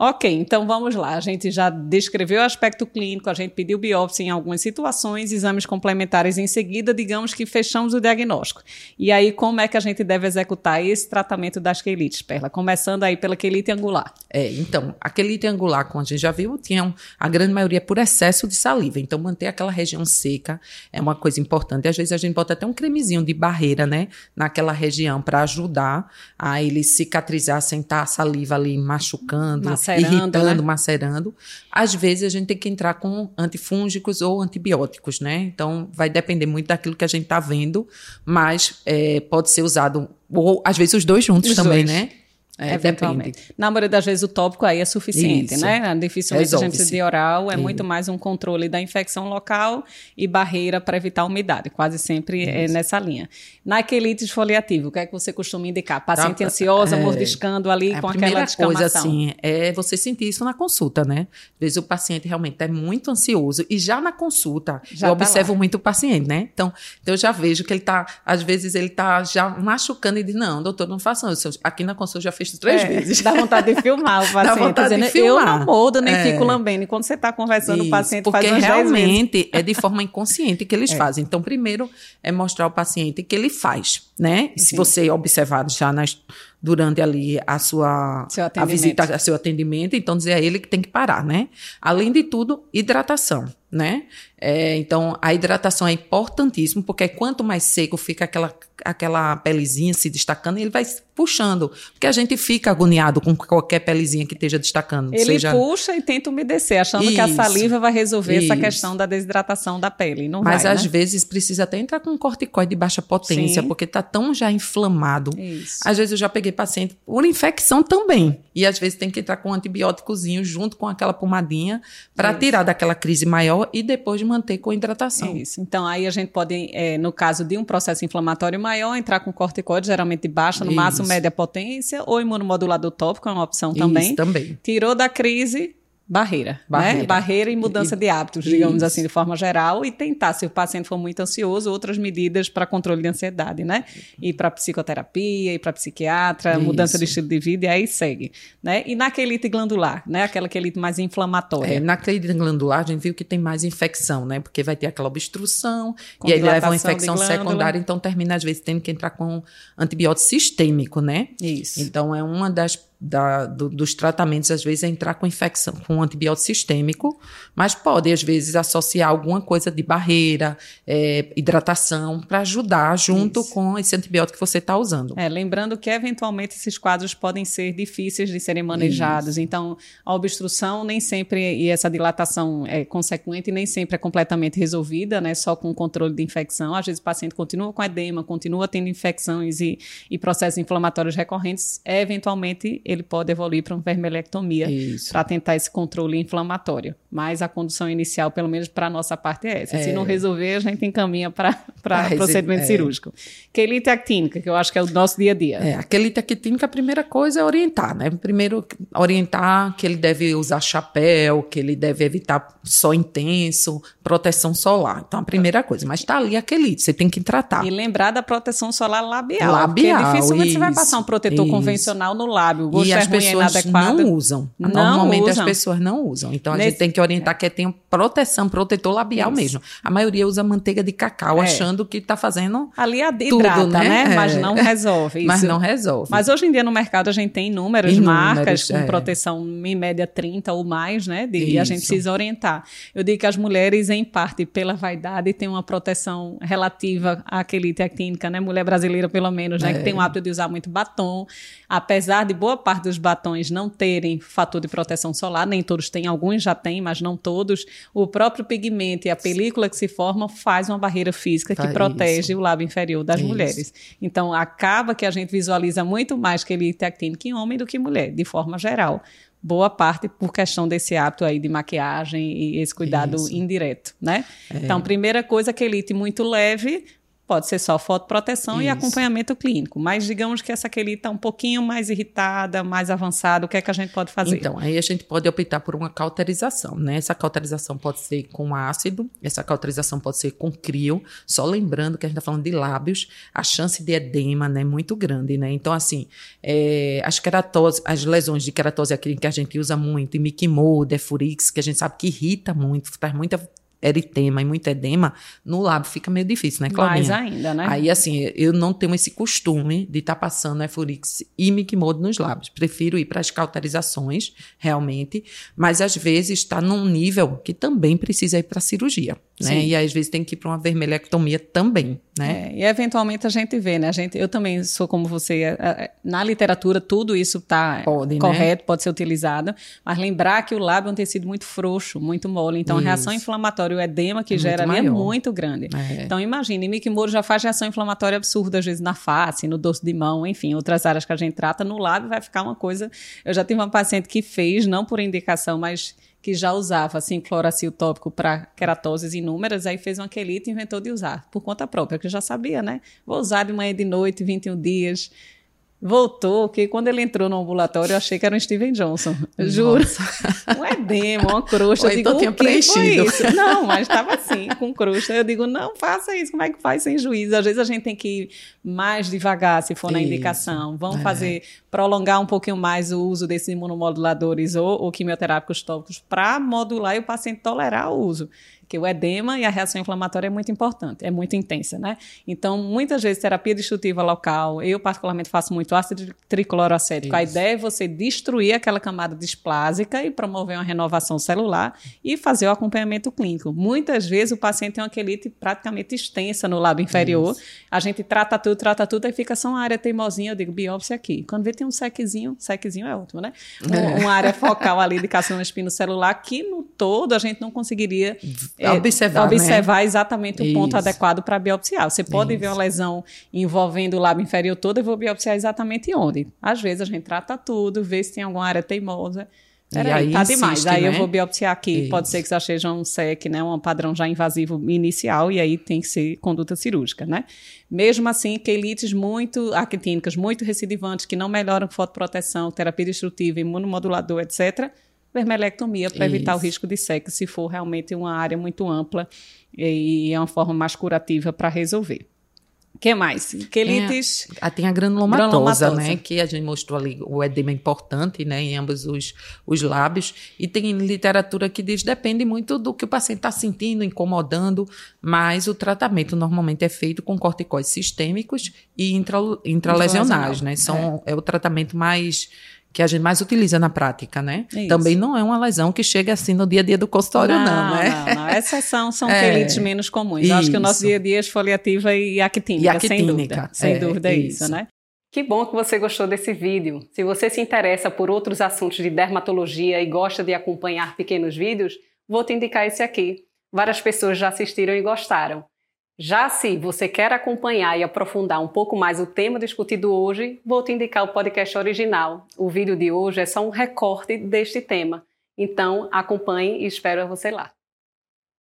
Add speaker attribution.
Speaker 1: Ok, então vamos lá. A gente já descreveu o aspecto clínico, a gente pediu biópsia em algumas situações, exames complementares em seguida, digamos que fechamos o diagnóstico. E aí, como é que a gente deve executar esse tratamento das quelites, Perla? Começando aí pela quelite angular.
Speaker 2: É, então, a quelite angular, como a gente já viu, tinha a grande maioria por excesso de saliva. Então, manter aquela região seca é uma coisa importante. Às vezes a gente bota até um cremezinho de barreira, né, naquela região para ajudar a ele cicatrizar sem estar a saliva ali machucando. Mas macerando, irritando, né? macerando. Às vezes a gente tem que entrar com antifúngicos ou antibióticos, né? Então vai depender muito daquilo que a gente está vendo, mas é, pode ser usado, ou às vezes os dois juntos os também, dois. né?
Speaker 1: É, Eventualmente. Depende. Na maioria das vezes o tópico aí é suficiente, Isso. né? Dificilmente a gente precisa de oral, é muito mais um controle da infecção local e barreira para evitar a umidade. Quase sempre é Isso. é nessa linha. Na quelite esfoliativa, o que é que você costuma indicar? Paciente tá, ansiosa, é, mordiscando ali com aquela descamação.
Speaker 2: coisa assim, é você sentir isso na consulta, né? Às vezes o paciente realmente é muito ansioso e já na consulta já eu tá observo lá. muito o paciente, né? Então, então eu já vejo que ele tá, às vezes ele tá já machucando e diz, não, doutor, não faça isso. Aqui na consulta eu já fiz visto três é, vezes.
Speaker 1: Dá vontade de filmar o paciente. Dá vontade dizendo, de filmar. Eu não mordo, nem é. fico lambendo. E quando você está conversando, Isso, o paciente
Speaker 2: porque
Speaker 1: faz
Speaker 2: realmente é de forma inconsciente que eles é. fazem. Então, primeiro é mostrar ao paciente que ele faz, né? Se você observar já nas durante ali a sua a visita, a seu atendimento, então dizer a ele que tem que parar, né? Além de tudo, hidratação, né? É, então a hidratação é importantíssimo porque quanto mais seco fica aquela aquela pelezinha se destacando, ele vai puxando. Porque a gente fica agoniado com qualquer pelezinha que esteja destacando.
Speaker 1: Ele seja... puxa e tenta umedecer, achando isso, que a saliva vai resolver isso. essa questão da desidratação da pele. Não
Speaker 2: Mas
Speaker 1: vai,
Speaker 2: às
Speaker 1: né?
Speaker 2: vezes precisa até entrar com um corticoide de baixa potência, Sim. porque está tão já inflamado. Isso. Às vezes eu já peguei paciente por infecção também. E às vezes tem que entrar com um antibióticozinho junto com aquela pomadinha para tirar daquela crise maior e depois manter com hidratação.
Speaker 1: Isso. Então aí a gente pode, é, no caso de um processo inflamatório maior, entrar com corticoide, geralmente de baixa, no Isso. máximo média potência, ou imunomodulador tópico, é uma opção também. Isso,
Speaker 2: também.
Speaker 1: Tirou da crise, barreira, barreira, né? barreira e mudança de hábitos, digamos Isso. assim, de forma geral, e tentar, se o paciente for muito ansioso, outras medidas para controle de ansiedade, né? Ir para psicoterapia, ir para psiquiatra, Isso. mudança de estilo de vida, e aí segue, né? E na quelite glandular, né? Aquela quelite mais inflamatória. É,
Speaker 2: na quelite glandular, a gente viu que tem mais infecção, né? Porque vai ter aquela obstrução, com e aí leva uma infecção secundária, então termina, às vezes, tendo que entrar com antibiótico sistêmico, né?
Speaker 1: Isso.
Speaker 2: Então, é uma das da, do, dos tratamentos, às vezes, é entrar com infecção, com antibiótico sistêmico, mas pode, às vezes, associar alguma coisa de barreira, é, hidratação, para ajudar junto Isso. com esse antibiótico que você está usando.
Speaker 1: É, lembrando que, eventualmente, esses quadros podem ser difíceis de serem manejados. Isso. Então, a obstrução nem sempre, e essa dilatação é consequente, nem sempre é completamente resolvida, né? Só com o controle de infecção. Às vezes, o paciente continua com edema, continua tendo infecções e, e processos inflamatórios recorrentes, eventualmente ele pode evoluir para uma vermelhectomia para tentar esse controle inflamatório. Mas a condução inicial, pelo menos para a nossa parte, é essa. É. Se não resolver, a gente encaminha para procedimento é. cirúrgico. Quelite actínica, que eu acho que é o nosso dia a dia.
Speaker 2: É, a quelite actínica, a primeira coisa é orientar, né? Primeiro, orientar que ele deve usar chapéu, que ele deve evitar sol intenso, proteção solar. Então, a primeira coisa. Mas está ali a quelite, você tem que tratar.
Speaker 1: E lembrar da proteção solar labial. Labial, porque dificilmente isso, você vai passar um protetor isso. convencional no lábio
Speaker 2: e as pessoas não usam. Não Normalmente usam. as pessoas não usam. Então a Nesse... gente tem que orientar que tem proteção, protetor labial Isso. mesmo. A maioria usa manteiga de cacau, é. achando que está fazendo.
Speaker 1: Ali a hidrata, tudo, né? né? Mas não resolve. Isso.
Speaker 2: Mas não resolve.
Speaker 1: Mas hoje em dia no mercado a gente tem inúmeras marcas com é. proteção em média 30 ou mais, né? De, e a gente precisa orientar. Eu digo que as mulheres, em parte pela vaidade, têm uma proteção relativa à quelite actínica, né? Mulher brasileira, pelo menos, né? É. Que tem o hábito de usar muito batom. Apesar de boa parte dos batons não terem fator de proteção solar, nem todos têm, alguns já têm, mas não todos. O próprio pigmento e a película que se forma faz uma barreira física tá que protege isso. o lábio inferior das isso. mulheres. Então, acaba que a gente visualiza muito mais que ele actínica em homem do que mulher, de forma geral boa parte por questão desse hábito aí de maquiagem e esse cuidado Isso. indireto, né? É. Então, primeira coisa, quelite muito leve, pode ser só fotoproteção Isso. e acompanhamento clínico. Mas digamos que essa quelite está um pouquinho mais irritada, mais avançada, o que é que a gente pode fazer?
Speaker 2: Então, aí a gente pode optar por uma cauterização, né? Essa cauterização pode ser com ácido, essa cauterização pode ser com crio, só lembrando que a gente está falando de lábios, a chance de edema né, é muito grande, né? Então, assim, é, as queratose, as lesões de queratose acrílica que a gente usa muito, e Mikimo, Defurix, que a gente sabe que irrita muito, traz muita eritema e muito edema, no lábio fica meio difícil, né, Claudinha?
Speaker 1: Mais ainda, né?
Speaker 2: Aí, assim, eu não tenho esse costume de estar tá passando Efurix e Micmode nos lábios. Prefiro ir para as cauterizações, realmente, mas às vezes está num nível que também precisa ir para cirurgia, né? Sim. E às vezes tem que ir para uma vermelhectomia também, né?
Speaker 1: É, e eventualmente a gente vê, né? A gente, eu também sou como você, é, é, na literatura tudo isso está né? correto, né? pode ser utilizado, mas lembrar que o lábio é um tecido muito frouxo, muito mole, então isso. a reação inflamatória, o edema que é gera ali é muito grande. É. Então imagine, Mickey Moro já faz reação inflamatória absurda, às vezes na face, no dorso de mão, enfim, outras áreas que a gente trata, no lábio vai ficar uma coisa... Eu já tive uma paciente que fez, não por indicação, mas que já usava assim cloracil tópico para queratoses inúmeras, aí fez uma quelite e inventou de usar por conta própria, que já sabia, né? Vou usar de manhã e de noite, 21 dias. Voltou, que quando ele entrou no ambulatório, eu achei que era um Steven Johnson. Juro. Um edema, uma crosta. Ou eu
Speaker 2: então digo, tinha preenchido.
Speaker 1: Não, mas estava assim, com crosta. Eu digo, não, faça isso. Como é que faz sem juízo? Às vezes a gente tem que ir mais devagar, se for isso. na indicação. Vamos é. fazer, prolongar um pouquinho mais o uso desses imunomoduladores ou, ou quimioterápicos tópicos para modular e o paciente tolerar o uso que o edema e a reação inflamatória é muito importante, é muito intensa, né? Então, muitas vezes, terapia destrutiva local, eu particularmente faço muito ácido tricloroacético. A ideia é você destruir aquela camada displásica e promover uma renovação celular e fazer o acompanhamento clínico. Muitas vezes o paciente tem uma quelite praticamente extensa no lábio inferior, Isso. a gente trata tudo, trata tudo, aí fica só uma área teimosinha, eu digo biópsia aqui. Quando vê tem um sequezinho, sequezinho é ótimo, né? É. Uma área focal ali de carcinoma espinocelular que no todo a gente não conseguiria
Speaker 2: é, observar,
Speaker 1: observar né? exatamente o ponto adequado para biopsiar. Você pode Isso. ver uma lesão envolvendo o lábio inferior todo, eu vou biopsiar exatamente onde. Às vezes a gente trata tudo, vê se tem alguma área teimosa. Peraí, tá insiste, demais. Aí né? eu vou biopsiar aqui. Isso. Pode ser que já seja um SEC, né? Um padrão já invasivo inicial, e aí tem que ser conduta cirúrgica, né? Mesmo assim, quelites muito actínicas, muito recidivantes, que não melhoram fotoproteção, terapia destrutiva, imunomodulador, etc., vermelectomia para evitar o risco de seca, se for realmente uma área muito ampla e é uma forma mais curativa para resolver. O que mais? Quelites.
Speaker 2: É, tem a granulomatosa, granulomatosa, né? Que a gente mostrou ali, o edema importante, né? Em ambos os, os lábios. E tem literatura que diz depende muito do que o paciente está sentindo, incomodando, mas o tratamento normalmente é feito com corticóides sistêmicos e intra, intralesionais, né? São, é. é o tratamento mais que a gente mais utiliza na prática, né? Isso. Também não é uma lesão que chega assim no dia a dia do consultório, não, não né?
Speaker 1: Não, não. Essas são, são é, quelites menos comuns. Isso. Acho que o nosso dia a dia é esfoliativa e actínica, e actínica sem dúvida. Sem é, dúvida é isso, isso, né? Que bom que você gostou desse vídeo. Se você se interessa por outros assuntos de dermatologia e gosta de acompanhar pequenos vídeos, vou te indicar esse aqui. Várias pessoas já assistiram e gostaram. Já se você quer acompanhar e aprofundar um pouco mais o tema discutido hoje, vou te indicar o podcast original. O vídeo de hoje é só um recorte deste tema. Então, acompanhe e espero você lá.